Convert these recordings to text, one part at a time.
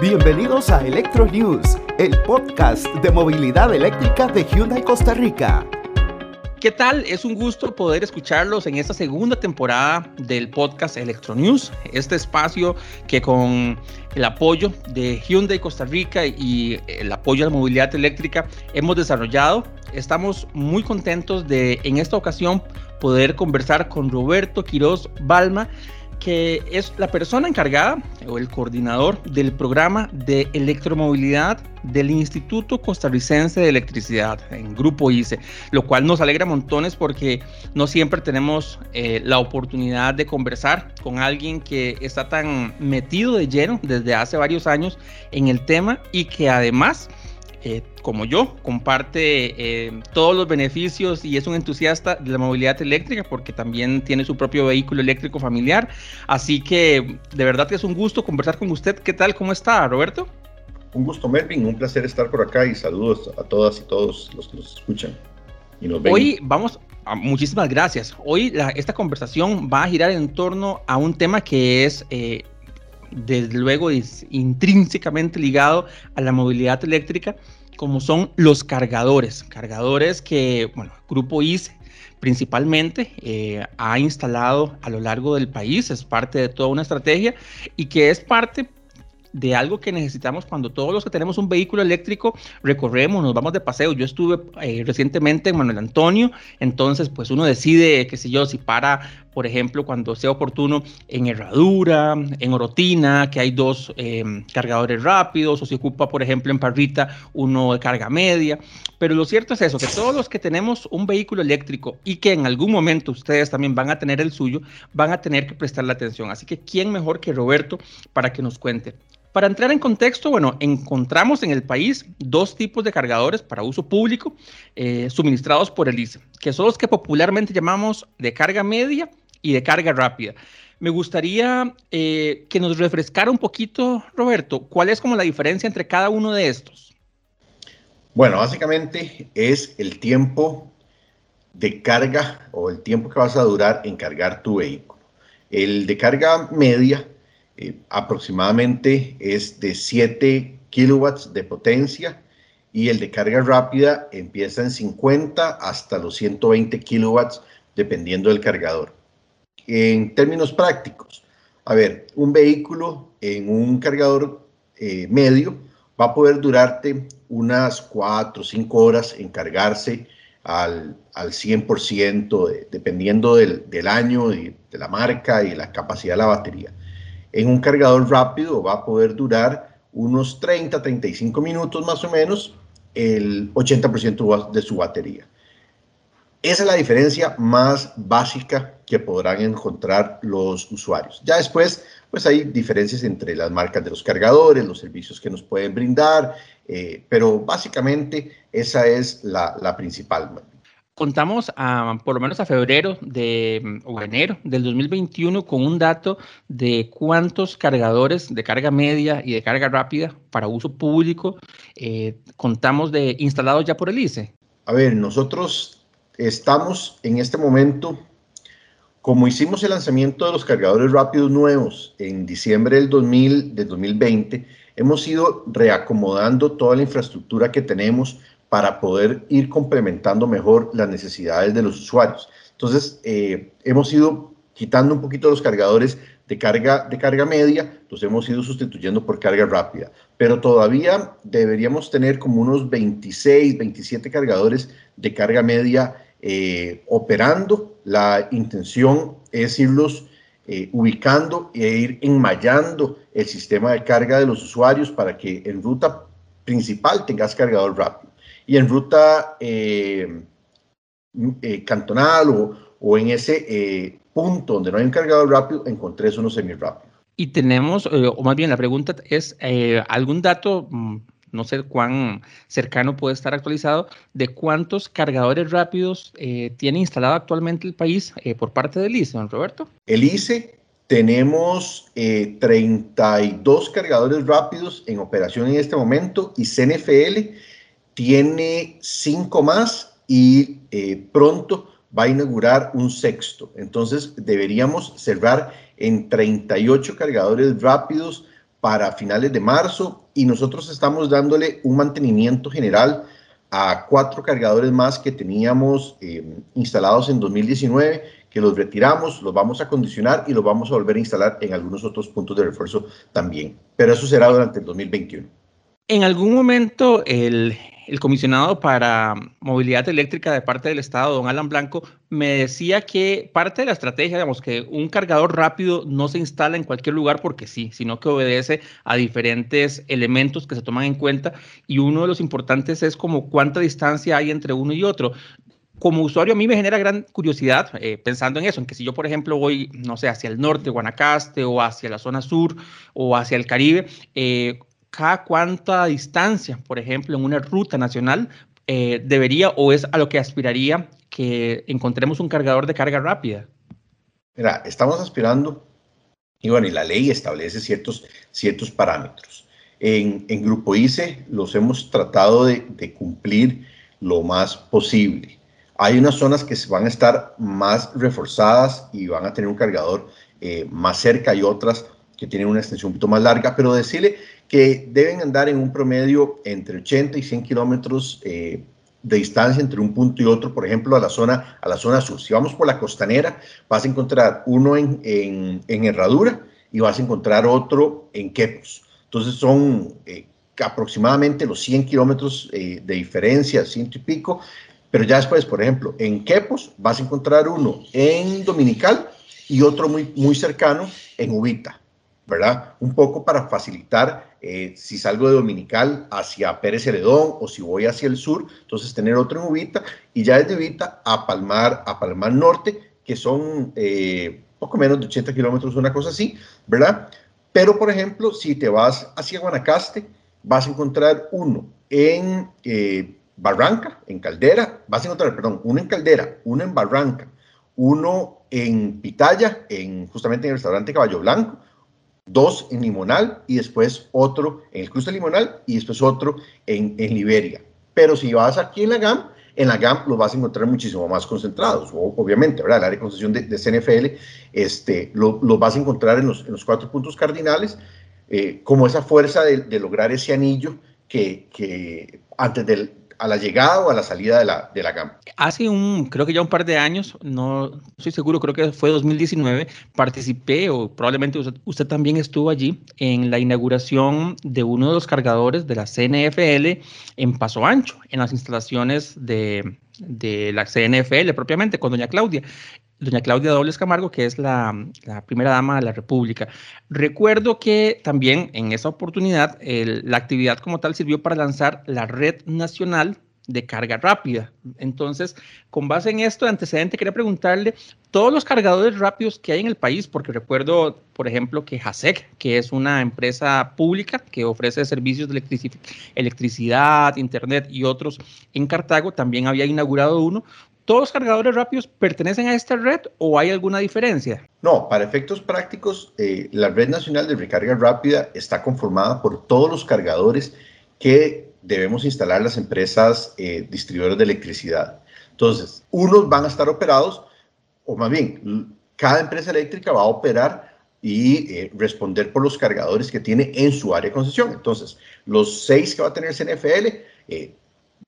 Bienvenidos a Electro News, el podcast de movilidad eléctrica de Hyundai Costa Rica. ¿Qué tal? Es un gusto poder escucharlos en esta segunda temporada del podcast Electro News, este espacio que con el apoyo de Hyundai Costa Rica y el apoyo a la movilidad eléctrica hemos desarrollado. Estamos muy contentos de en esta ocasión poder conversar con Roberto Quiroz Balma que es la persona encargada o el coordinador del programa de electromovilidad del Instituto Costarricense de Electricidad, en Grupo ICE, lo cual nos alegra montones porque no siempre tenemos eh, la oportunidad de conversar con alguien que está tan metido de lleno desde hace varios años en el tema y que además eh, como yo, comparte eh, todos los beneficios y es un entusiasta de la movilidad eléctrica porque también tiene su propio vehículo eléctrico familiar. Así que de verdad que es un gusto conversar con usted. ¿Qué tal? ¿Cómo está, Roberto? Un gusto, Melvin. Un placer estar por acá y saludos a todas y todos los que nos escuchan y nos ven. Hoy vamos, a, muchísimas gracias. Hoy esta conversación va a girar en torno a un tema que es... Eh, desde luego es intrínsecamente ligado a la movilidad eléctrica como son los cargadores, cargadores que, bueno, Grupo ICE principalmente eh, ha instalado a lo largo del país, es parte de toda una estrategia y que es parte de algo que necesitamos cuando todos los que tenemos un vehículo eléctrico recorremos, nos vamos de paseo. Yo estuve eh, recientemente en Manuel Antonio, entonces pues uno decide, qué sé yo, si para, por ejemplo, cuando sea oportuno en Herradura, en Orotina, que hay dos eh, cargadores rápidos, o si ocupa, por ejemplo, en Parrita uno de carga media. Pero lo cierto es eso, que todos los que tenemos un vehículo eléctrico y que en algún momento ustedes también van a tener el suyo, van a tener que prestarle atención. Así que, ¿quién mejor que Roberto para que nos cuente para entrar en contexto, bueno, encontramos en el país dos tipos de cargadores para uso público eh, suministrados por el ICE, que son los que popularmente llamamos de carga media y de carga rápida. Me gustaría eh, que nos refrescara un poquito, Roberto, cuál es como la diferencia entre cada uno de estos. Bueno, básicamente es el tiempo de carga o el tiempo que vas a durar en cargar tu vehículo. El de carga media eh, aproximadamente es de 7 kilowatts de potencia y el de carga rápida empieza en 50 hasta los 120 kilowatts dependiendo del cargador. En términos prácticos, a ver, un vehículo en un cargador eh, medio va a poder durarte unas 4 o 5 horas en cargarse al, al 100%, dependiendo del, del año, y de la marca y la capacidad de la batería. En un cargador rápido va a poder durar unos 30, 35 minutos más o menos el 80% de su batería. Esa es la diferencia más básica que podrán encontrar los usuarios. Ya después, pues hay diferencias entre las marcas de los cargadores, los servicios que nos pueden brindar, eh, pero básicamente esa es la, la principal contamos a, por lo menos a febrero de, o enero del 2021 con un dato de cuántos cargadores de carga media y de carga rápida para uso público eh, contamos de instalados ya por el ICE. A ver, nosotros estamos en este momento, como hicimos el lanzamiento de los cargadores rápidos nuevos en diciembre del, 2000, del 2020, hemos ido reacomodando toda la infraestructura que tenemos para poder ir complementando mejor las necesidades de los usuarios. Entonces, eh, hemos ido quitando un poquito los cargadores de carga, de carga media, los hemos ido sustituyendo por carga rápida, pero todavía deberíamos tener como unos 26, 27 cargadores de carga media eh, operando. La intención es irlos eh, ubicando e ir enmayando el sistema de carga de los usuarios para que en ruta principal tengas cargador rápido y en ruta eh, cantonal o, o, en ese punto donde no hay un cargador rápido, encontré eso uno semi rápido. Y tenemos, o más bien la pregunta es, ¿algún dato, mm, no sé cuán cercano puede estar actualizado, de cuántos cargadores rápidos tiene instalado actualmente el país por parte del ICE, don Roberto? El ICE tenemos 32 cargadores rápidos en operación en este momento y CNFL tiene cinco más y eh, pronto va a inaugurar un sexto. Entonces deberíamos cerrar en 38 cargadores rápidos para finales de marzo y nosotros estamos dándole un mantenimiento general a cuatro cargadores más que teníamos eh, instalados en 2019, que los retiramos, los vamos a condicionar y los vamos a volver a instalar en algunos otros puntos de refuerzo también. Pero eso será durante el 2021. En algún momento el, el comisionado para movilidad eléctrica de parte del Estado, don Alan Blanco, me decía que parte de la estrategia, digamos, que un cargador rápido no se instala en cualquier lugar porque sí, sino que obedece a diferentes elementos que se toman en cuenta y uno de los importantes es como cuánta distancia hay entre uno y otro. Como usuario a mí me genera gran curiosidad eh, pensando en eso, en que si yo, por ejemplo, voy, no sé, hacia el norte, Guanacaste, o hacia la zona sur, o hacia el Caribe, eh, cada cuánta distancia, por ejemplo, en una ruta nacional, eh, debería o es a lo que aspiraría que encontremos un cargador de carga rápida? Mira, estamos aspirando, y bueno, y la ley establece ciertos, ciertos parámetros. En, en Grupo ICE los hemos tratado de, cumplir lo más posible. Hay unas zonas que van a estar más reforzadas y van a tener un cargador eh, más cerca y otras que tienen una extensión un poquito más larga, pero decirle que deben andar en un promedio entre 80 y 100 kilómetros eh, de distancia entre un punto y otro, por ejemplo, a la zona, a la zona sur. Si vamos por la costanera, vas a encontrar uno en, en, Herradura y vas a encontrar otro en Quepos. Entonces son eh, aproximadamente los 100 kilómetros eh, de diferencia, ciento y pico, pero ya después, por ejemplo, en Quepos vas a encontrar uno en Dominical y otro muy, muy cercano en Ubita. ¿Verdad? Un poco para facilitar eh, si salgo de Dominical hacia Pérez Celedón o si voy hacia el sur, entonces tener otro en Ubita y ya desde Ubita a Palmar, a Palmar Norte, que son eh, poco menos de 80 kilómetros, una cosa así, ¿verdad? Pero, por ejemplo, si te vas hacia Guanacaste, vas a encontrar uno en eh, Barranca, en Caldera, vas a encontrar, perdón, uno en Caldera, uno en Barranca, uno en Pitaya, en, justamente en el restaurante Caballo Blanco, dos en Limonal y después otro en el cruce de Limonal y después otro en, en Liberia. Pero si vas aquí en la GAM, en la GAM los vas a encontrar muchísimo más concentrados, obviamente, ¿verdad? El área de concesión de, de CNFL este, los lo vas a encontrar en los, en los cuatro puntos cardinales, eh, como esa fuerza de, de, lograr ese anillo que, que antes del, a la llegada o a la salida de la, de la gama. Hace un, creo que ya un par de años, no estoy seguro, creo que fue 2019, participé o probablemente usted, también estuvo allí en la inauguración de uno de los cargadores de la CNFL en Paso Ancho, en las instalaciones de, de la CNFL propiamente, con doña Claudia doña Claudia Dobles Camargo, que es la, primera dama de la República. Recuerdo que también en esa oportunidad la actividad como tal sirvió para lanzar la Red Nacional de Carga Rápida. Entonces, con base en esto de antecedente, quería preguntarle todos los cargadores rápidos que hay en el país, porque recuerdo, por ejemplo, que JASEC, que es una empresa pública que ofrece servicios de electricidad, internet y otros en Cartago, también había inaugurado uno. ¿Todos los cargadores rápidos pertenecen a esta red o hay alguna diferencia? No, para efectos prácticos, eh, la Red Nacional de Recarga Rápida está conformada por todos los cargadores que debemos instalar las empresas eh, distribuidoras de electricidad. Entonces, unos van a estar operados, o más bien, cada empresa eléctrica va a operar y eh, responder por los cargadores que tiene en su área de concesión. Entonces, los seis que va a tener CNFL eh,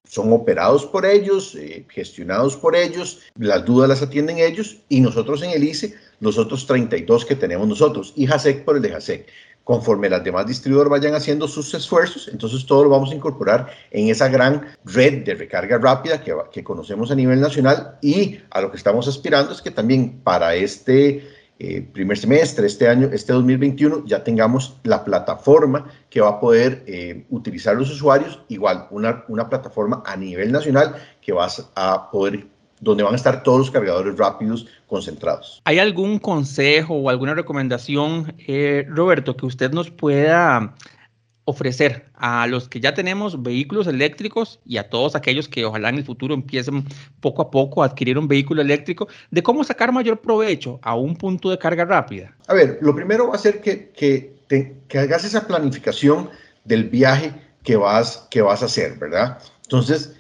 son operados por ellos, eh, gestionados por ellos, las dudas las atienden ellos y nosotros en el ICE, los otros 32 que tenemos nosotros y JASEC por el de JASEC. Conforme las demás distribuidores vayan haciendo sus esfuerzos, entonces todo lo vamos a incorporar en esa gran red de recarga rápida que, que conocemos a nivel nacional y a lo que estamos aspirando es que también para este eh, primer semestre, este año, este 2021, ya tengamos la plataforma que va a poder eh, utilizar los usuarios, igual una, una plataforma a nivel nacional que vas a poder donde van a estar todos los cargadores rápidos concentrados. ¿Hay algún consejo o alguna recomendación, eh, Roberto, que usted nos pueda ofrecer a los que ya tenemos vehículos eléctricos y a todos aquellos que ojalá en el futuro empiecen poco a poco a adquirir un vehículo eléctrico, de cómo sacar mayor provecho a un punto de carga rápida? A ver, lo primero va a ser que, que, que hagas esa planificación del viaje que vas, que vas a hacer, ¿verdad? Entonces,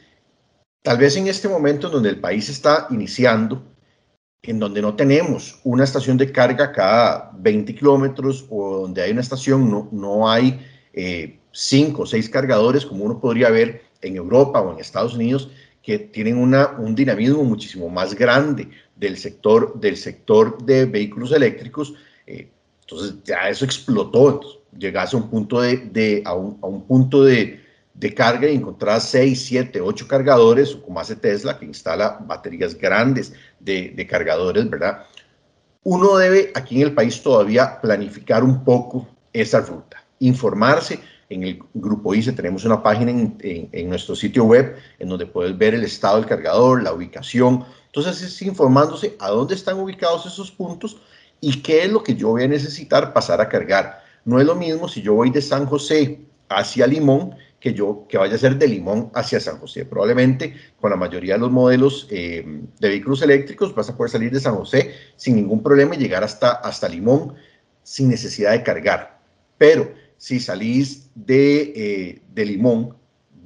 tal vez en este momento donde el país está iniciando, en donde no tenemos una estación de carga cada 20 kilómetros o donde hay una estación, no, no hay eh, cinco o seis cargadores como uno podría ver en Europa o en Estados Unidos que tienen una, un dinamismo muchísimo más grande del sector, del sector de vehículos eléctricos. Eh, entonces ya eso explotó, llegase a un punto de, de a, un, a un punto de, de carga y encontrar 6, 7, 8 cargadores, como hace Tesla, que instala baterías grandes de, de, cargadores, ¿verdad? Uno debe aquí en el país todavía planificar un poco esa ruta, informarse. En el grupo ICE tenemos una página en, en, nuestro sitio web en donde puedes ver el estado del cargador, la ubicación. Entonces es informándose a dónde están ubicados esos puntos y qué es lo que yo voy a necesitar pasar a cargar. No es lo mismo si yo voy de San José hacia Limón que yo que vaya a ser de Limón hacia San José. Probablemente con la mayoría de los modelos eh, de vehículos eléctricos vas a poder salir de San José sin ningún problema y llegar hasta, hasta Limón sin necesidad de cargar. Pero si salís de, eh, de Limón,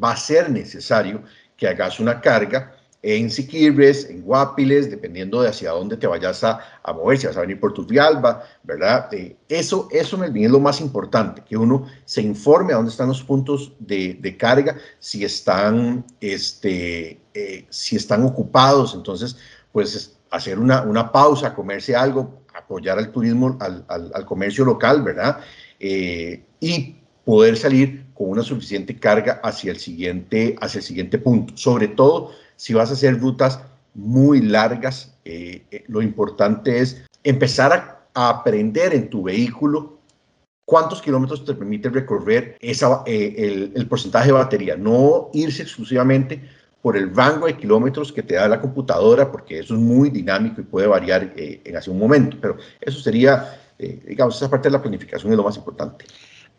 va a ser necesario que hagas una carga en Siquirres, en Guapiles, dependiendo de hacia dónde te vayas a, a mover, si vas a venir por Turrialba, ¿verdad? Eh, eso, eso es lo más importante, que uno se informe a dónde están los puntos de, de carga, si están, este, eh, si están ocupados, entonces, pues hacer una, una pausa, comerse algo, apoyar al turismo, al, al, al comercio local, ¿verdad? Eh, y poder salir con una suficiente carga hacia el siguiente, hacia el siguiente punto, sobre todo si vas a hacer rutas muy largas, eh, eh, lo importante es empezar a, a, aprender en tu vehículo cuántos kilómetros te permite recorrer esa, eh, el, el, porcentaje de batería, no irse exclusivamente por el rango de kilómetros que te da la computadora, porque eso es muy dinámico y puede variar eh, en hace un momento, pero eso sería, eh, digamos, esa parte de la planificación es lo más importante.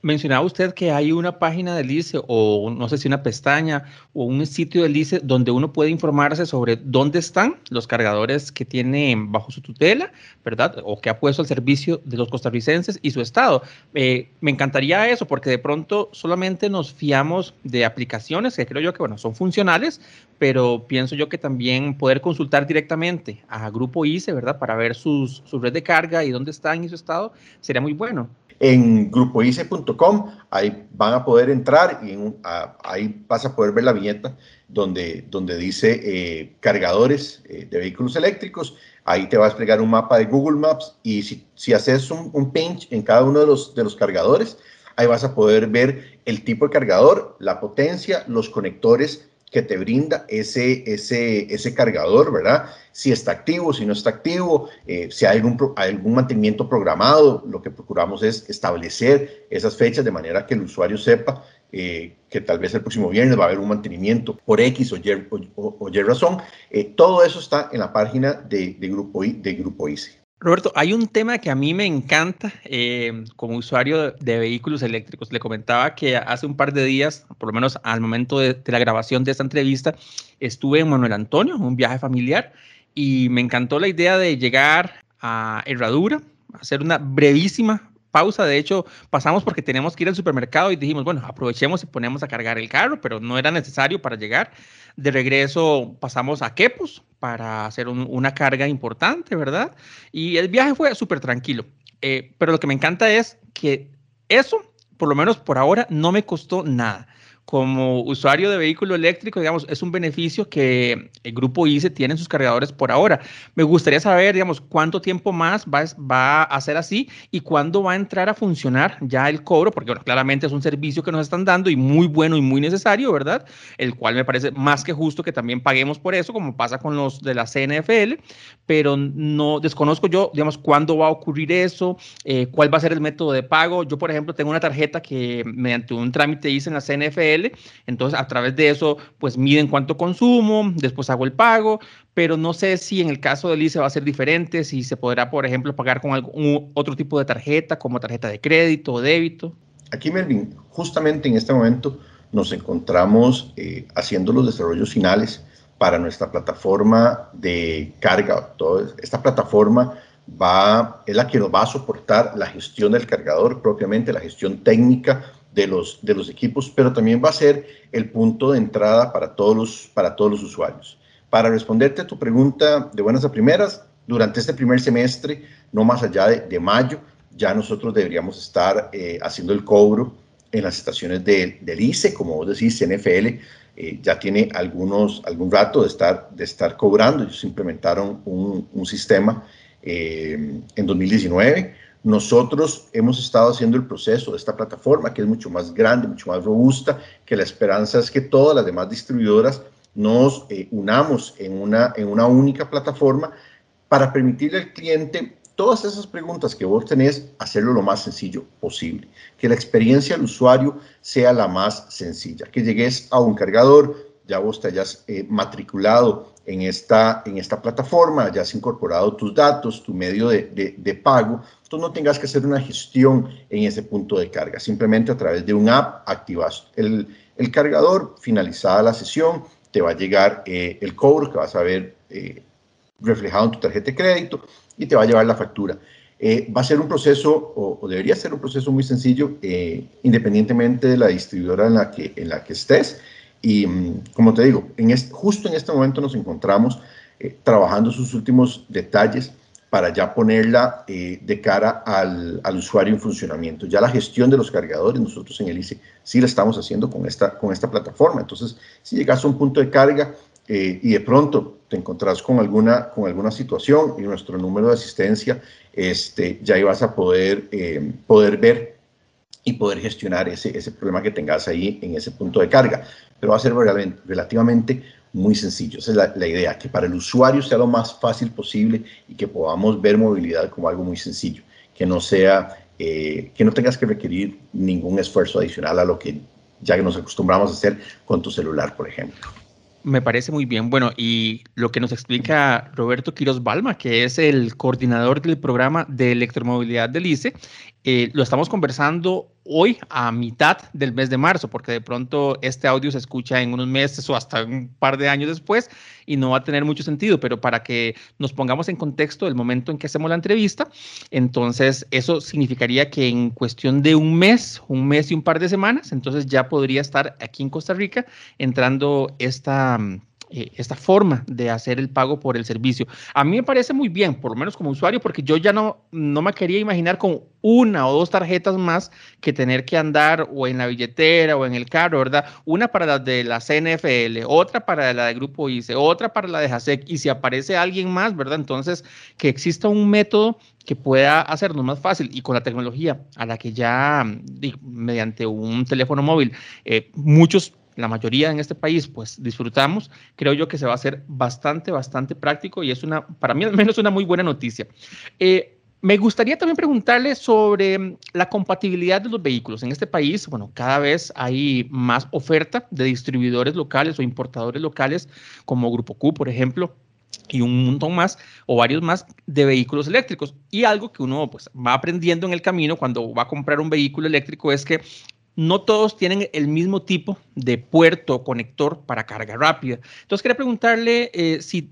Mencionaba usted que hay una página del ICE o no sé si una pestaña o un sitio del ICE donde uno puede informarse sobre dónde están los cargadores que tiene bajo su tutela, ¿verdad? O que ha puesto al servicio de los costarricenses y su estado. Eh, me encantaría eso porque de pronto solamente nos fiamos de aplicaciones que creo yo que, bueno, son funcionales, pero pienso yo que también poder consultar directamente a Grupo ICE, ¿verdad? Para ver sus, su red de carga y dónde están y su estado, sería muy bueno en grupoice.com, ahí van a poder entrar y ahí vas a poder ver la viñeta donde, donde dice eh, cargadores eh, de vehículos eléctricos. Ahí te va a explicar un mapa de Google Maps y si, si haces un, un, pinch en cada uno de los, de los cargadores, ahí vas a poder ver el tipo de cargador, la potencia, los conectores que te brinda ese, ese, ese cargador, ¿verdad? Si está activo, si no está activo, eh, si hay algún, algún mantenimiento programado, lo que procuramos es establecer esas fechas de manera que el usuario sepa eh, que tal vez el próximo viernes va a haber un mantenimiento por X o Y, o, razón. Eh, todo eso está en la página de, Grupo, de Grupo ICE. Roberto, hay un tema que a mí me encanta eh, como usuario de, de, vehículos eléctricos. Le comentaba que hace un par de días, por lo menos al momento de, de, la grabación de esta entrevista, estuve en Manuel Antonio, un viaje familiar, y me encantó la idea de llegar a Herradura, hacer una brevísima pausa. De hecho, pasamos porque teníamos que ir al supermercado y dijimos, bueno, aprovechemos y ponemos a cargar el carro, pero no era necesario para llegar. De regreso pasamos a Quepos para hacer un, una carga importante, ¿verdad? Y el viaje fue súper tranquilo. Eh, pero lo que me encanta es que eso, por lo menos por ahora, no me costó nada como usuario de vehículo eléctrico, digamos, es un beneficio que el grupo ICE tiene en sus cargadores por ahora. Me gustaría saber, digamos, cuánto tiempo más va, va a ser así y cuándo va a entrar a funcionar ya el cobro, porque bueno, claramente es un servicio que nos están dando y muy bueno y muy necesario, ¿verdad? El cual me parece más que justo que también paguemos por eso, como pasa con los de la CNFL, pero no desconozco yo, digamos, cuándo va a ocurrir eso, eh, cuál va a ser el método de pago. Yo, por ejemplo, tengo una tarjeta que mediante un trámite hice en la CNFL entonces, a través de eso, pues miden cuánto consumo, después hago el pago, pero no sé si en el caso del ICE va a ser diferente, si se podrá, por ejemplo, pagar con algún otro tipo de tarjeta, como tarjeta de crédito o débito. Aquí, Melvin, justamente en este momento nos encontramos eh, haciendo los desarrollos finales para nuestra plataforma de carga. Toda esta plataforma va, es la que nos va a soportar la gestión del cargador propiamente, la gestión técnica de los, de los equipos, pero también va a ser el punto de entrada para todos los, para todos los usuarios. Para responderte a tu pregunta de buenas a primeras, durante este primer semestre, no más allá de, mayo, ya nosotros deberíamos estar eh, haciendo el cobro en las estaciones de, del ICE, como vos decís, NFL eh, ya tiene algunos, algún rato de estar, de estar cobrando, ellos implementaron un, un sistema eh, en 2019. Nosotros hemos estado haciendo el proceso de esta plataforma, que es mucho más grande, mucho más robusta, que la esperanza es que todas las demás distribuidoras nos unamos en una, en una única plataforma para permitirle al cliente todas esas preguntas que vos tenés, hacerlo lo más sencillo posible. Que la experiencia del usuario sea la más sencilla. Que llegues a un cargador, ya vos te hayas eh, matriculado en esta, en esta plataforma, hayas incorporado tus datos, tu medio de, pago, tú no tengas que hacer una gestión en ese punto de carga. Simplemente a través de un app activas el, el cargador, finalizada la sesión, te va a llegar eh, el cobro que vas a ver eh, reflejado en tu tarjeta de crédito y te va a llevar la factura. Eh, va a ser un proceso, o, debería ser un proceso muy sencillo, eh, independientemente de la distribuidora en la que, en la que estés. Y mm, como te digo, justo en este momento nos encontramos trabajando sus últimos detalles para ya ponerla de cara al, al, usuario en funcionamiento. Ya la gestión de los cargadores, nosotros en el ICE sí la estamos haciendo con esta, con esta plataforma. Entonces, si llegas a un punto de carga, eh, y de pronto te encontrás con alguna, con alguna situación y nuestro número de asistencia, este, ya ibas a poder, eh, poder ver y poder gestionar ese, ese problema que tengas ahí en ese punto de carga. Pero va a ser relativamente muy sencillo. Esa es la, idea, que para el usuario sea lo más fácil posible y que podamos ver movilidad como algo muy sencillo, que no sea, eh, que no tengas que requerir ningún esfuerzo adicional a lo que ya nos acostumbramos a hacer con tu celular, por ejemplo. Me parece muy bien. Bueno, y lo que nos explica Roberto Quiroz Balma, que es el coordinador del programa de electromovilidad del ICE, eh, lo estamos conversando hoy a mitad del mes de marzo, porque de pronto este audio se escucha en unos meses o hasta un par de años después y no va a tener mucho sentido, pero para que nos pongamos en contexto del momento en que hacemos la entrevista, entonces eso significaría que en cuestión de un mes, un mes y un par de semanas, entonces ya podría estar aquí en Costa Rica entrando esta eh, esta forma de hacer el pago por el servicio. A mí me parece muy bien, por lo menos como usuario, porque yo ya no, no me quería imaginar con una o dos tarjetas más que tener que andar o en la billetera o en el carro, ¿verdad? Una para la de la CNFL, otra para la de Grupo ICE, otra para la de JASEC, y si aparece alguien más, ¿verdad? Entonces, que exista un método que pueda hacernos más fácil y con la tecnología a la que ya mediante un teléfono móvil eh, muchos la mayoría en este país, pues disfrutamos, creo yo que se va a hacer bastante, bastante práctico y es una, para mí al menos una muy buena noticia. Eh, me gustaría también preguntarle sobre mm, la compatibilidad de los vehículos. En este país, bueno, cada vez hay más oferta de distribuidores locales o importadores locales, como Grupo Q, por ejemplo, y un montón más o varios más de vehículos eléctricos. Y algo que uno pues, va aprendiendo en el camino cuando va a comprar un vehículo eléctrico es que no todos tienen el mismo tipo de puerto o conector para carga rápida. Entonces, quería preguntarle eh, si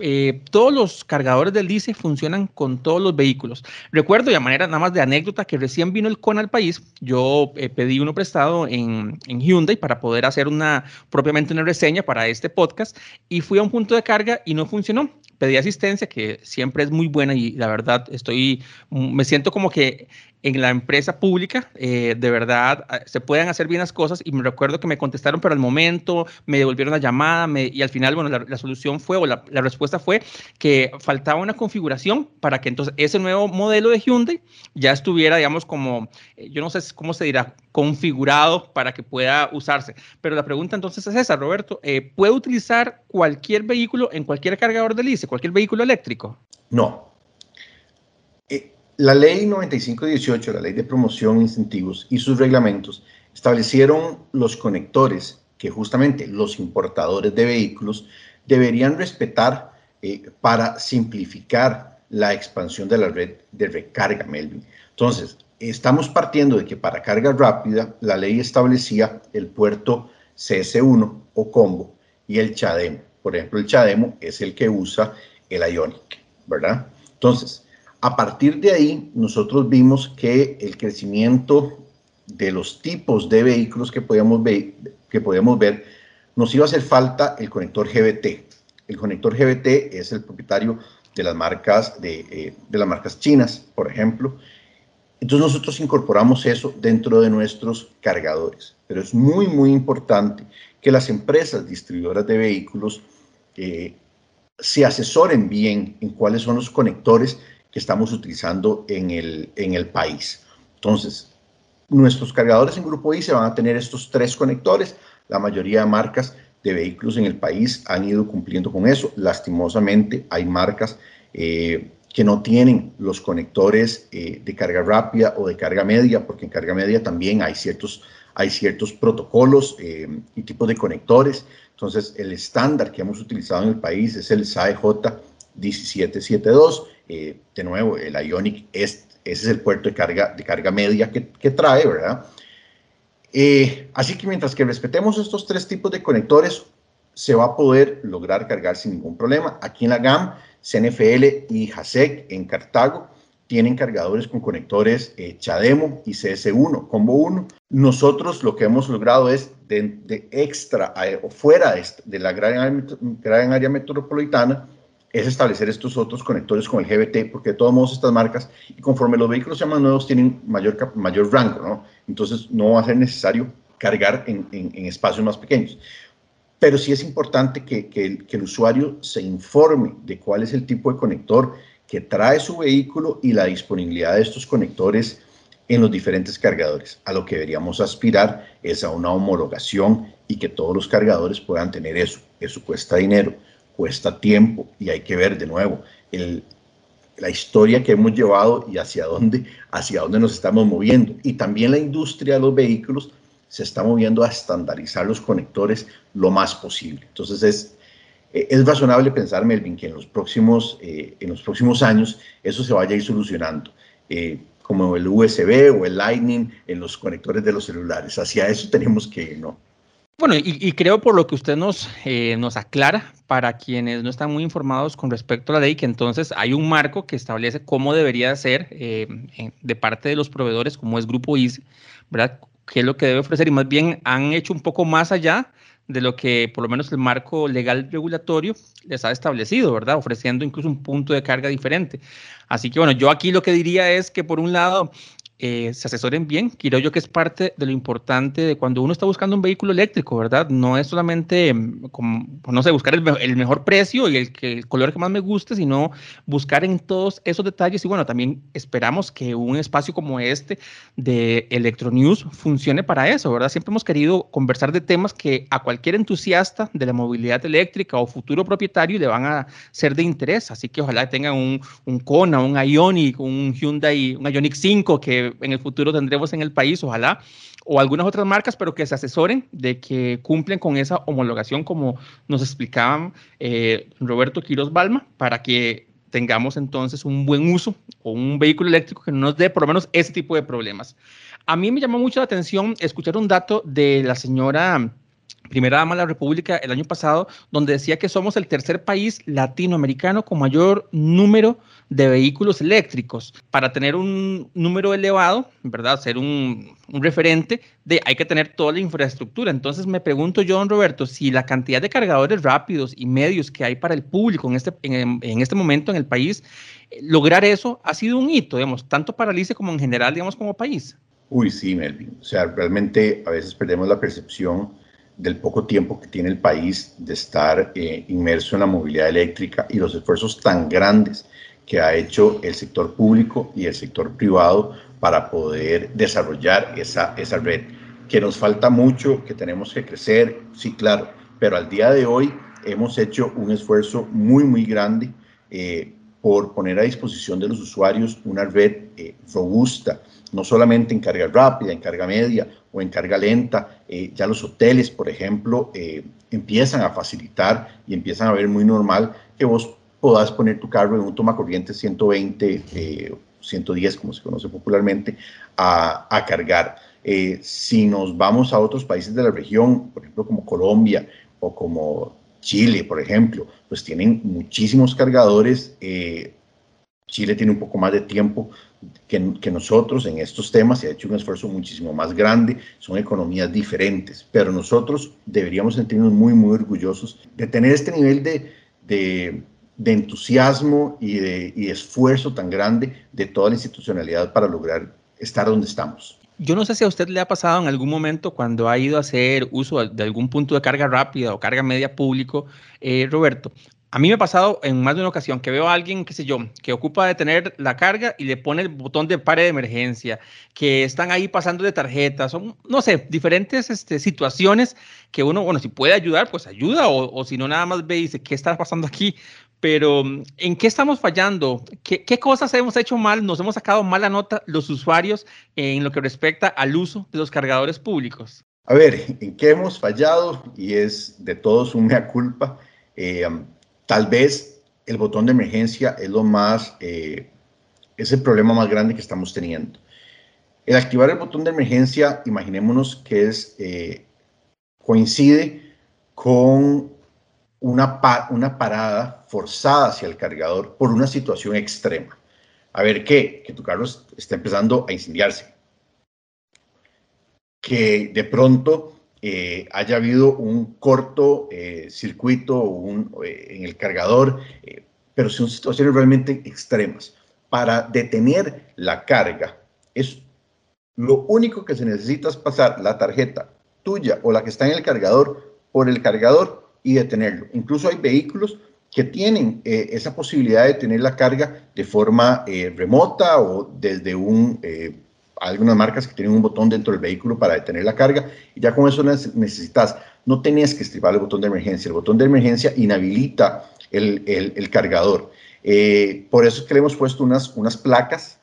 eh, todos los cargadores del diésel funcionan con todos los vehículos. Recuerdo, y a manera nada más de anécdota, que recién vino el CON al país, yo eh, pedí uno prestado en, en, Hyundai para poder hacer una propiamente una reseña para este podcast y fui a un punto de carga y no funcionó pedí asistencia, que siempre es muy buena y la verdad estoy, me siento como que en la empresa pública, eh, de verdad, ah, se pueden hacer bien las cosas y me recuerdo que me contestaron, pero al momento me devolvieron la llamada y al final, bueno, la, solución fue o la, la, respuesta fue que faltaba una configuración para que entonces ese nuevo modelo de Hyundai ya estuviera, digamos, como, eh, yo no sé cómo se dirá, configurado para que pueda usarse. Pero la pregunta entonces es esa, Roberto, eh, ¿puede utilizar cualquier vehículo en cualquier cargador de LICE, cualquier vehículo eléctrico? No, la ley 9518, la ley de promoción incentivos y sus reglamentos establecieron los conectores que justamente los importadores de vehículos deberían respetar eh, para simplificar la expansión de la red de recarga, Melvin. Entonces, estamos partiendo de que para carga rápida la ley establecía el puerto CS1 o combo y el CHAdeMO. Por ejemplo, el CHAdeMO es el que usa el Ionic, ¿verdad? Entonces, a partir de ahí, nosotros vimos que el crecimiento de los tipos de vehículos que podíamos, que podíamos ver, nos iba a hacer falta el conector GBT. El conector GBT es el propietario de las marcas, de, de las marcas chinas, por ejemplo. Entonces nosotros incorporamos eso dentro de nuestros cargadores. Pero es muy, muy importante que las empresas distribuidoras de vehículos eh, se asesoren bien en cuáles son los conectores que estamos utilizando en el país. Entonces, nuestros cargadores en Grupo I se van a tener estos tres conectores. La mayoría de marcas de vehículos en el país han ido cumpliendo con eso. Lastimosamente, hay marcas eh, que no tienen los conectores eh, de carga rápida o de carga media, porque en carga media también hay ciertos, hay ciertos protocolos eh, y tipos de conectores. Entonces, el estándar que hemos utilizado en el país es el SAEJ 1772. Eh, de nuevo, el Ionic, es, ese es el puerto de carga, de carga media que, que trae, ¿verdad? Así que mientras que respetemos estos tres tipos de conectores, se va a poder lograr cargar sin ningún problema. Aquí en la GAM CNFL y JASEC en Cartago tienen cargadores con conectores eh, CHAdeMO y CS1, Combo 1. Nosotros lo que hemos logrado es de, extra o fuera de, la gran, área metropolitana es establecer estos otros conectores con el GBT, porque de todos modos estas marcas, y conforme los vehículos sean más nuevos, tienen mayor, mayor rango, ¿no? Entonces no va a ser necesario cargar en, en espacios más pequeños pero sí es importante que, el, usuario se informe de cuál es el tipo de conector que trae su vehículo y la disponibilidad de estos conectores en los diferentes cargadores. A lo que deberíamos aspirar es a una homologación y que todos los cargadores puedan tener eso. Eso cuesta dinero, cuesta tiempo y hay que ver de nuevo la historia que hemos llevado y hacia dónde, hacia dónde nos estamos moviendo. Y también la industria de los vehículos se está moviendo a estandarizar los conectores lo más posible. Entonces es, es razonable pensar, Melvin, que en los próximos, eh, en los próximos años eso se vaya a ir solucionando, eh, como el USB o el Lightning en los conectores de los celulares. Hacia eso tenemos que ir, ¿no? Bueno, y, creo por lo que usted nos, nos aclara, para quienes no están muy informados con respecto a la ley, que entonces hay un marco que establece cómo debería ser de parte de los proveedores, como es Grupo IS, ¿verdad? qué es lo que debe ofrecer y más bien han hecho un poco más allá de lo que por lo menos el marco legal regulatorio les ha establecido, ¿verdad? Ofreciendo incluso un punto de carga diferente. Así que bueno, yo aquí lo que diría es que por un lado eh, se asesoren bien. Creo yo que es parte de lo importante de cuando uno está buscando un vehículo eléctrico, ¿verdad? No es solamente, mm, como, pues, no sé, buscar el, mejor precio y el, el color que más me guste, sino buscar en todos esos detalles. Y bueno, también esperamos que un espacio como este de Electronews funcione para eso, ¿verdad? Siempre hemos querido conversar de temas que a cualquier entusiasta de la movilidad eléctrica o futuro propietario le van a ser de interés. Así que ojalá tengan un, un Kona, un Ioniq, un Hyundai, un Ioniq 5 que en el futuro tendremos en el país, ojalá, o algunas otras marcas, pero que se asesoren de que cumplen con esa homologación, como nos explicaban eh, Roberto Quiros Balma, para que tengamos entonces un buen uso o un vehículo eléctrico que no nos dé por lo menos ese tipo de problemas. A mí me llamó mucho la atención escuchar un dato de la señora primera dama de la República el año pasado, donde decía que somos el tercer país latinoamericano con mayor número de vehículos eléctricos. Para tener un número elevado, ¿verdad? Ser un, referente, de, hay que tener toda la infraestructura. Entonces me pregunto yo, don Roberto, si la cantidad de cargadores rápidos y medios que hay para el público en este, en, en este momento en el país, lograr eso ha sido un hito, digamos, tanto para Alice como en general, digamos, como país. Uy, sí, Melvin. O sea, realmente a veces perdemos la percepción del poco tiempo que tiene el país de estar eh, inmerso en la movilidad eléctrica y los esfuerzos tan grandes que ha hecho el sector público y el sector privado para poder desarrollar esa, esa red. Que nos falta mucho, que tenemos que crecer, sí, claro, pero al día de hoy hemos hecho un esfuerzo muy, muy grande eh, por poner a disposición de los usuarios una red eh, robusta, no solamente en carga rápida, en carga media o en carga lenta. Eh, ya los hoteles, por ejemplo, empiezan a facilitar y empiezan a ver muy normal que vos podás poner tu carro en un toma corriente 120, 110, como se conoce popularmente, a, a cargar. si nos vamos a otros países de la región, por ejemplo, como Colombia o como Chile, por ejemplo, pues tienen muchísimos cargadores. Eh, Chile tiene un poco más de tiempo que, que, nosotros en estos temas, se ha hecho un esfuerzo muchísimo más grande, son economías diferentes, pero nosotros deberíamos sentirnos muy, muy orgullosos de tener este nivel de, de entusiasmo y de y esfuerzo tan grande de toda la institucionalidad para lograr estar donde estamos. Yo no sé si a usted le ha pasado en algún momento cuando ha ido a hacer uso de algún punto de carga rápida o carga media público, eh, Roberto. A mí me ha pasado en más de una ocasión que veo a alguien, qué sé yo, que ocupa de tener la carga y le pone el botón de pare de emergencia, que están ahí pasando de tarjetas, son, no sé, diferentes este, situaciones que uno, bueno, si puede ayudar, pues ayuda, o, o si no, nada más ve y dice, ¿qué está pasando aquí? Pero ¿en qué estamos fallando? ¿Qué, cosas hemos hecho mal? ¿Nos hemos sacado mala nota los usuarios en lo que respecta al uso de los cargadores públicos? A ver, ¿en qué hemos fallado? Y es de todos un mea culpa. Eh, tal vez el botón de emergencia es lo más, eh, es el problema más grande que estamos teniendo. El activar el botón de emergencia, imaginémonos que es, eh, coincide con una, una parada forzada hacia el cargador por una situación extrema. A ver, ¿qué? Que tu carro está empezando a incendiarse. Que de pronto eh, haya habido un corto eh, circuito eh, en el cargador, pero son situaciones realmente extremas. Para detener la carga, es lo único que se necesita es pasar la tarjeta tuya o la que está en el cargador por el cargador y detenerlo. Incluso hay vehículos que tienen eh, esa posibilidad de tener la carga de forma eh, remota o desde un, eh, algunas marcas que tienen un botón dentro del vehículo para detener la carga y ya con eso necesitas, no tenías que estripar el botón de emergencia, el botón de emergencia inhabilita el, el, el cargador. por eso es que le hemos puesto unas, unas placas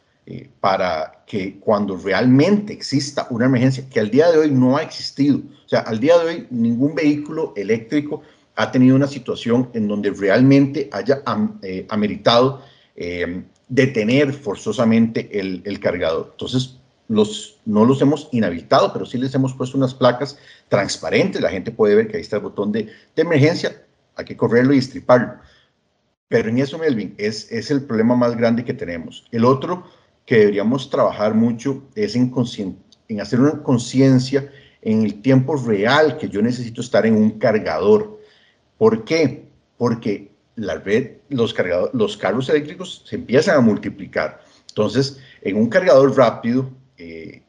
para que cuando realmente exista una emergencia, que al día de hoy no ha existido, o sea, al día de hoy ningún vehículo eléctrico ha tenido una situación en donde realmente haya eh, ameritado eh, detener forzosamente el, cargador. Entonces, los, no los hemos inhabilitado, pero sí les hemos puesto unas placas transparentes. La gente puede ver que ahí está el botón de, emergencia. Hay que correrlo y estriparlo. Pero en eso, Melvin, es, es el problema más grande que tenemos. El otro que deberíamos trabajar mucho es en, en hacer una conciencia en el tiempo real que yo necesito estar en un cargador. ¿Por qué? Porque la red, los, cargadores, los carros eléctricos se empiezan a multiplicar. Entonces, en un cargador rápido, eh,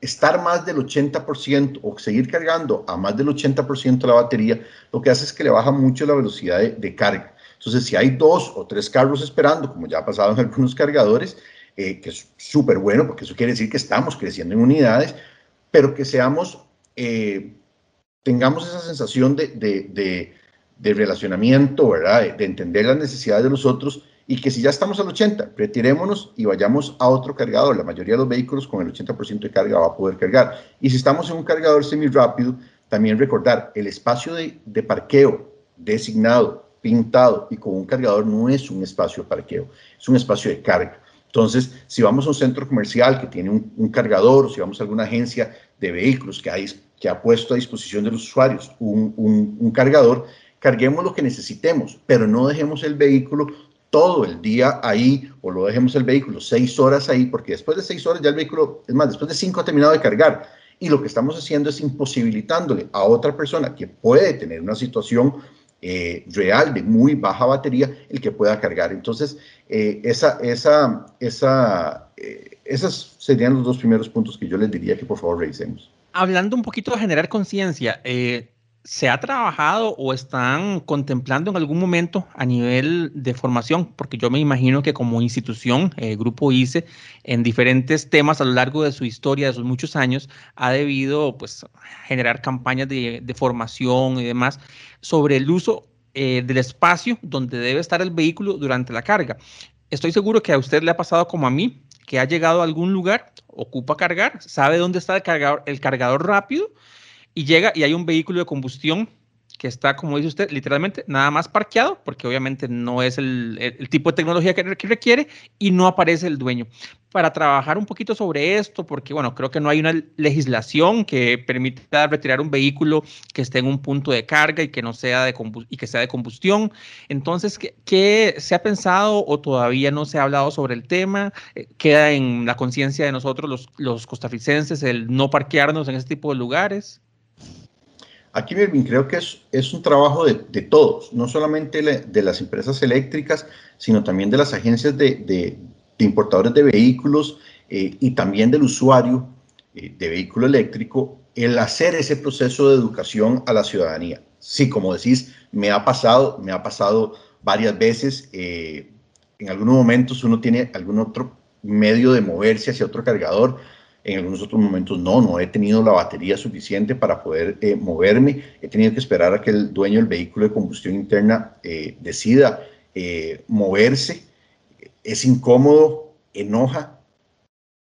estar más del 80% o seguir cargando a más del 80% la batería, lo que hace es que le baja mucho la velocidad de, carga. Entonces, si hay dos o tres carros esperando, como ya ha pasado en algunos cargadores, eh, que es súper bueno, porque eso quiere decir que estamos creciendo en unidades, pero que seamos eh, tengamos esa sensación de, de, de, relacionamiento, ¿verdad? De, entender las necesidades de los otros y que si ya estamos al 80, retirémonos y vayamos a otro cargador. La mayoría de los vehículos con el 80% de carga va a poder cargar. Y si estamos en un cargador semi rápido, también recordar el espacio de, de parqueo designado, pintado y con un cargador no es un espacio de parqueo, es un espacio de carga. Entonces, si vamos a un centro comercial que tiene un, un cargador, si vamos a alguna agencia de vehículos que, hay, que ha puesto a disposición de los usuarios un, un, cargador, carguemos lo que necesitemos, pero no dejemos el vehículo todo el día ahí o lo dejemos el vehículo seis horas ahí, porque después de seis horas ya el vehículo, es más, después de cinco ha terminado de cargar. Y lo que estamos haciendo es imposibilitándole a otra persona que puede tener una situación eh, real de muy baja batería el que pueda cargar. Entonces, eh, esa, esa, esa, eh, esos serían los dos primeros puntos que yo les diría que por favor revisemos. Hablando un poquito de generar conciencia, eh, ¿se ha trabajado o están contemplando en algún momento a nivel de formación? Porque yo me imagino que como institución, el Grupo ICE, en diferentes temas a lo largo de su historia, de sus muchos años, ha debido pues, generar campañas de, formación y demás sobre el uso eh, del espacio donde debe estar el vehículo durante la carga. Estoy seguro que a usted le ha pasado como a mí, que ha llegado a algún lugar, ocupa cargar, sabe dónde está el cargador, el cargador rápido y llega y hay un vehículo de combustión que está, como dice usted, literalmente nada más parqueado, porque obviamente no es el, tipo de tecnología que, requiere y no aparece el dueño. Para trabajar un poquito sobre esto, porque bueno, creo que no hay una legislación que permita retirar un vehículo que esté en un punto de carga y que no sea de y que sea de combustión. Entonces, ¿qué, se ha pensado o todavía no se ha hablado sobre el tema? Eh, ¿Queda en la conciencia de nosotros los, los costarricenses el no parquearnos en este tipo de lugares? Aquí, creo que es, es un trabajo de, de todos, no solamente de las empresas eléctricas, sino también de las agencias de, de, importadores de vehículos eh, y también del usuario eh, de vehículo eléctrico, el hacer ese proceso de educación a la ciudadanía. Sí, como decís, me ha pasado, me ha pasado varias veces. Eh, en algunos momentos uno tiene algún otro medio de moverse hacia otro cargador, en algunos otros momentos no, no he tenido la batería suficiente para poder eh, moverme, he tenido que esperar a que el dueño del vehículo de combustión interna eh, decida eh, moverse, es incómodo, enoja,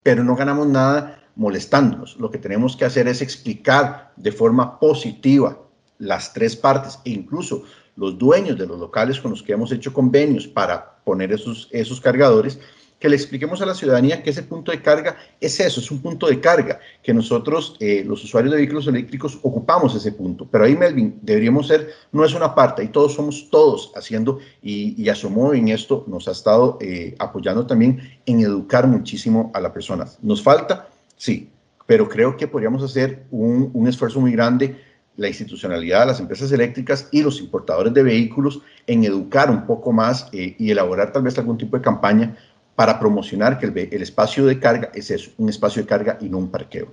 pero no ganamos nada molestándonos. Lo que tenemos que hacer es explicar de forma positiva las tres partes e incluso los dueños de los locales con los que hemos hecho convenios para poner esos, esos cargadores, que le expliquemos a la ciudadanía que ese punto de carga es eso, es un punto de carga, que nosotros, eh, los usuarios de vehículos eléctricos, ocupamos ese punto. Pero ahí, Melvin, deberíamos ser, no es una parte, ahí todos somos todos haciendo, y, y Asomo en esto nos ha estado eh, apoyando también en educar muchísimo a las personas. ¿Nos falta? Sí, pero creo que podríamos hacer un, un esfuerzo muy grande la institucionalidad de las empresas eléctricas y los importadores de vehículos en educar un poco más eh, y elaborar tal vez algún tipo de campaña para promocionar que el, espacio de carga es eso, un espacio de carga y no un parqueo.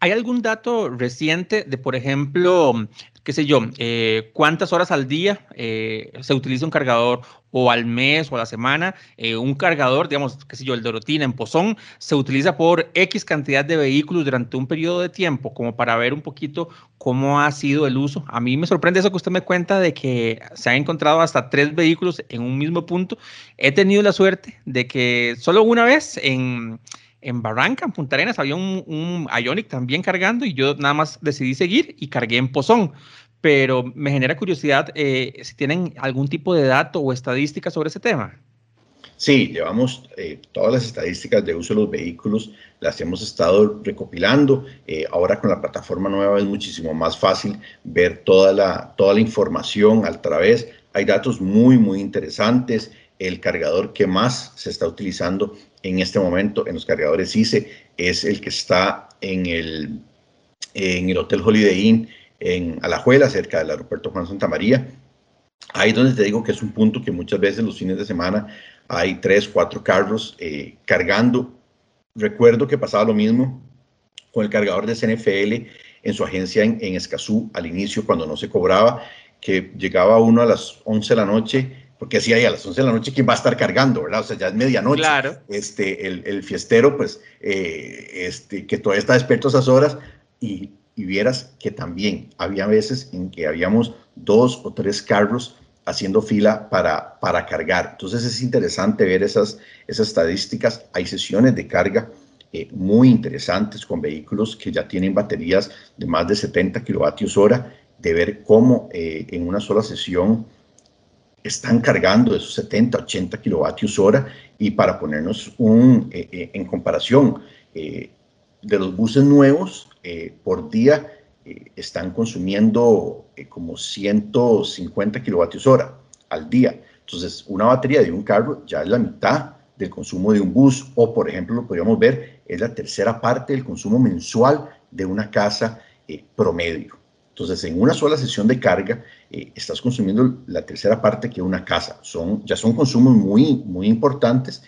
¿Hay algún dato reciente de, por ejemplo, qué sé yo, eh, cuántas horas al día eh, se utiliza un cargador o al mes o a la semana? Eh, un cargador, digamos, qué sé yo, el Dorotina en Pozón, se utiliza por X cantidad de vehículos durante un periodo de tiempo, como para ver un poquito cómo ha sido el uso. A mí me sorprende eso que usted me cuenta de que se han encontrado hasta tres vehículos en un mismo punto. He tenido la suerte de que solo una vez en en Barranca, en Punta Arenas, había un, un, Ionic también cargando y yo nada más decidí seguir y cargué en Pozón. Pero me genera curiosidad eh, si tienen algún tipo de dato o estadística sobre ese tema. Sí, llevamos eh, todas las estadísticas de uso de los vehículos, las hemos estado recopilando. Eh, ahora con la plataforma nueva es muchísimo más fácil ver toda la, toda la información a través. Hay datos muy, muy interesantes. El cargador que más se está utilizando en este momento en los cargadores ICE es el que está en el, en el Hotel Holiday Inn en Alajuela, cerca del aeropuerto Juan Santa María. Ahí donde te digo que es un punto que muchas veces los fines de semana hay tres, cuatro carros eh, cargando. Recuerdo que pasaba lo mismo con el cargador de CNFL en su agencia en, en Escazú al inicio, cuando no se cobraba, que llegaba uno a las 11 de la noche porque así hay a las 11 de la noche, ¿quién va a estar cargando, verdad? O sea, ya es medianoche. Claro. Este, el, el fiestero, pues, eh, este, que todavía está despierto a esas horas y, y, vieras que también había veces en que habíamos dos o tres carros haciendo fila para, para cargar. Entonces es interesante ver esas, esas estadísticas. Hay sesiones de carga eh, muy interesantes con vehículos que ya tienen baterías de más de 70 kilovatios hora, de ver cómo eh, en una sola sesión están cargando esos 70, 80 kilovatios hora y para ponernos un, eh, eh, en comparación eh, de los buses nuevos por día están consumiendo como 150 kilovatios hora al día. Entonces, una batería de un carro ya es la mitad del consumo de un bus o, por ejemplo, lo podríamos ver, es la tercera parte del consumo mensual de una casa promedio. Entonces, en una sola sesión de carga, eh, estás consumiendo la tercera parte que una casa. Son, ya son consumos muy, muy importantes.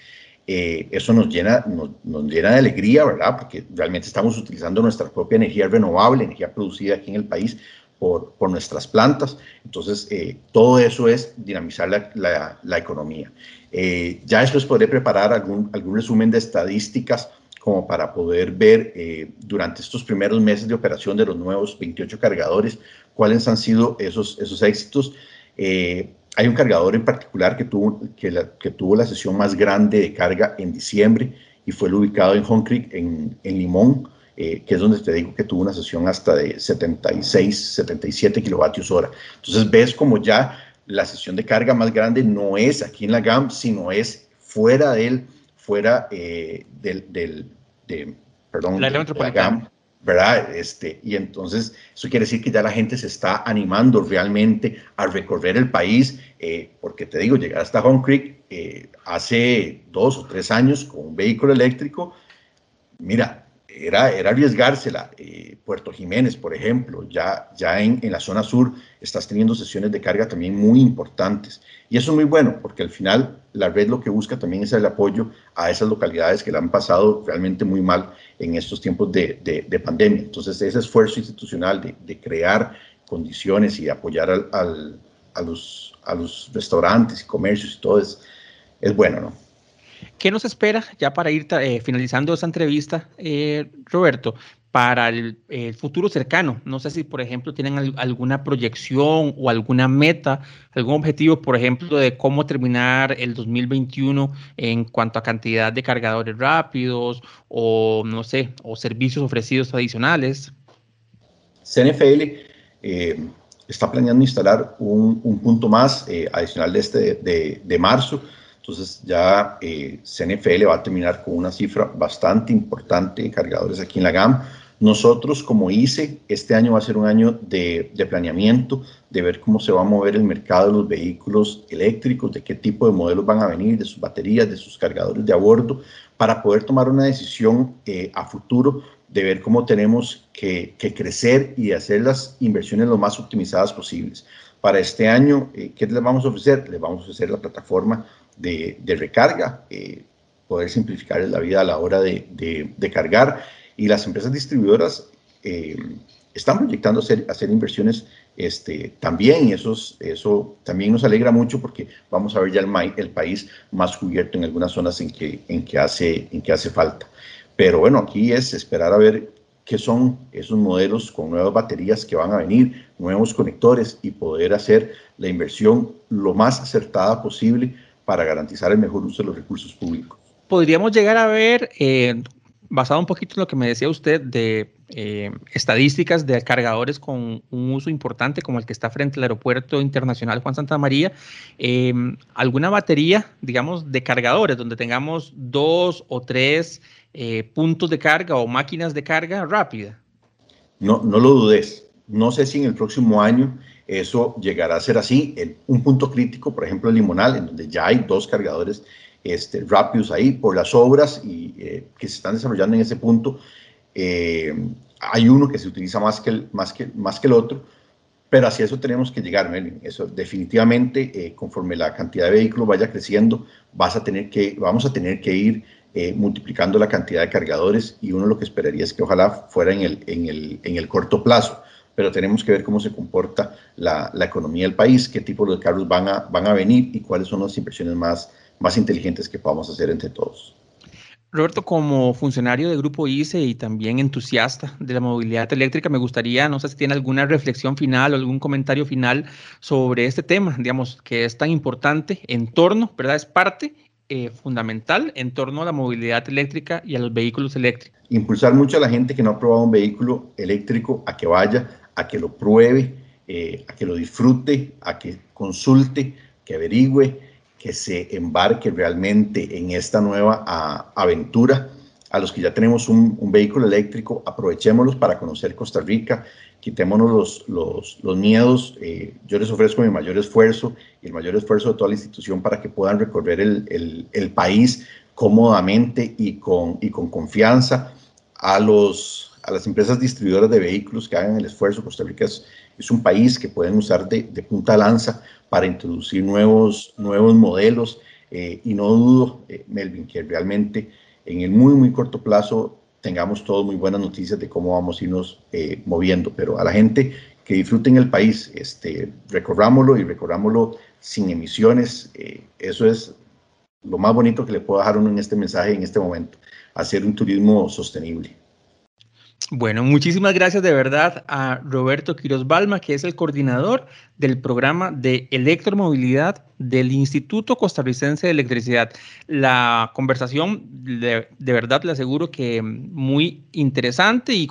Eh, eso nos llena, nos, nos, llena de alegría, ¿verdad? Porque realmente estamos utilizando nuestra propia energía renovable, energía producida aquí en el país por, por nuestras plantas. Entonces, eh, todo eso es dinamizar la, la, la economía. ya después podré preparar algún, algún resumen de estadísticas como para poder ver eh, durante estos primeros meses de operación de los nuevos 28 cargadores cuáles han sido esos, esos éxitos. Eh, hay un cargador en particular que tuvo, que, la, que tuvo la sesión más grande de carga en diciembre y fue ubicado en Home Creek, en, en Limón, eh, que es donde te digo que tuvo una sesión hasta de 76, 77 kilovatios hora. Entonces ves como ya la sesión de carga más grande no es aquí en la GAM, sino es fuera del, fuera, del, del, de, perdón, la de, ¿verdad? Este, y entonces eso quiere decir que ya la gente se está animando realmente a recorrer el país, eh, porque te digo, llegar hasta Home Creek eh, hace dos o tres años con un vehículo eléctrico, mira, era, era arriesgársela. Eh, Puerto Jiménez, por ejemplo, ya, ya en, en, la zona sur estás teniendo sesiones de carga también muy importantes. Y eso es muy bueno, porque al final la red lo que busca también es el apoyo a esas localidades que la han pasado realmente muy mal en estos tiempos de, de, pandemia. Entonces, ese esfuerzo institucional de, de crear condiciones y apoyar al, al, a, los, a los restaurantes y comercios y todo es, es bueno, ¿no? ¿Qué nos espera ya para ir eh, finalizando esta entrevista, eh, Roberto, para el, futuro cercano? No sé si, por ejemplo, tienen alguna proyección o alguna meta, algún objetivo, por ejemplo, de cómo terminar el 2021 en cuanto a cantidad de cargadores rápidos o, no sé, o servicios ofrecidos adicionales. CNFL eh, está planeando instalar un, punto más adicional de este de, de marzo entonces ya eh, CNFL va a terminar con una cifra bastante importante de cargadores aquí en la GAM. Nosotros como ICE, este año va a ser un año de, planeamiento, de ver cómo se va a mover el mercado de los vehículos eléctricos, de qué tipo de modelos van a venir, de sus baterías, de sus cargadores de a bordo, para poder tomar una decisión eh, a futuro de ver cómo tenemos que, crecer y hacer las inversiones lo más optimizadas posibles. Para este año, eh, ¿qué les vamos a ofrecer? Les vamos a ofrecer la plataforma de, recarga, eh, poder simplificar la vida a la hora de, cargar. Y las empresas distribuidoras eh, están proyectando hacer, hacer inversiones este, también, y eso, también nos alegra mucho porque vamos a ver ya el, el, país más cubierto en algunas zonas en que, en, que hace, en que hace falta. Pero bueno, aquí es esperar a ver qué son esos modelos con nuevas baterías que van a venir, nuevos conectores y poder hacer la inversión lo más acertada posible para garantizar el mejor uso de los recursos públicos. Podríamos llegar a ver, eh, basado un poquito en lo que me decía usted, de eh, estadísticas de cargadores con un uso importante como el que está frente al Aeropuerto Internacional Juan Santa María, em, alguna batería, digamos, de cargadores donde tengamos dos o tres eh, puntos de carga o máquinas de carga rápida. No, no lo dudes. No sé si en el próximo año eso llegará a ser así. En un punto crítico, por ejemplo, el Limonal, en donde ya hay dos cargadores este, rápidos ahí por las obras y, eh, que se están desarrollando en ese punto. Eh, hay uno que se utiliza más que el, más que, más que el otro, pero hacia eso tenemos que llegar, Melvin. Eso definitivamente, eh, conforme la cantidad de vehículos vaya creciendo, vas a tener que, vamos a tener que ir multiplicando la cantidad de cargadores y uno lo que esperaría es que ojalá fuera en el, en el, en el corto plazo pero tenemos que ver cómo se comporta la, la, economía del país, qué tipo de carros van a, van a venir y cuáles son las inversiones más, más inteligentes que podamos hacer entre todos. Roberto, como funcionario del Grupo ICE y también entusiasta de la movilidad eléctrica, me gustaría, no sé si tiene alguna reflexión final o algún comentario final sobre este tema, digamos, que es tan importante en torno, ¿verdad? Es parte eh, fundamental en torno a la movilidad eléctrica y a los vehículos eléctricos. Impulsar mucho a la gente que no ha probado un vehículo eléctrico a que vaya a que lo pruebe, eh, a que lo disfrute, a que consulte, que averigüe, que se embarque realmente en esta nueva aventura. A los que ya tenemos un, vehículo eléctrico, aprovechémoslos para conocer Costa Rica, quitémonos los, los, los miedos. Eh, yo les ofrezco mi mayor esfuerzo y el mayor esfuerzo de toda la institución para que puedan recorrer el, el, el país cómodamente y con, y con confianza. A los, a las empresas distribuidoras de vehículos que hagan el esfuerzo. Costa Rica es, un país que pueden usar de, de, punta lanza para introducir nuevos, nuevos modelos eh, y no dudo, eh, Melvin, que realmente en el muy, muy corto plazo tengamos todos muy buenas noticias de cómo vamos a irnos eh, moviendo, pero a la gente que disfruten el país, este, recorrámoslo y recorrámoslo sin emisiones, eso es lo más bonito que le puedo dejar uno en este mensaje en este momento, hacer un turismo sostenible. Bueno, muchísimas gracias de verdad a Roberto Quiroz Balma, que es el coordinador del programa de electromovilidad del Instituto Costarricense de Electricidad. La conversación, de, verdad, le aseguro que muy interesante y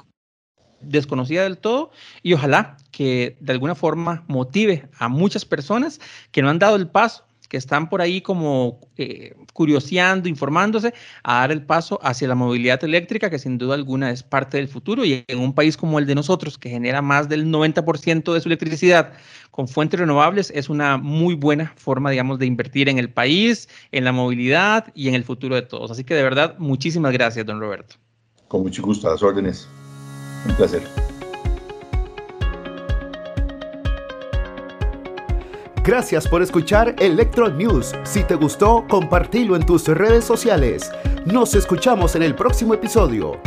desconocida del todo y ojalá que de alguna forma motive a muchas personas que no han dado el paso que están por ahí como eh, curioseando, informándose, a dar el paso hacia la movilidad eléctrica, que sin duda alguna es parte del futuro. Y en un país como el de nosotros, que genera más del 90% de su electricidad con fuentes renovables, es una muy buena forma, digamos, de invertir en el país, en la movilidad y en el futuro de todos. Así que de verdad, muchísimas gracias, don Roberto. Con mucho gusto, a las órdenes. Un placer. Gracias por escuchar Electro News. Si te gustó, compartilo en tus redes sociales. Nos escuchamos en el próximo episodio.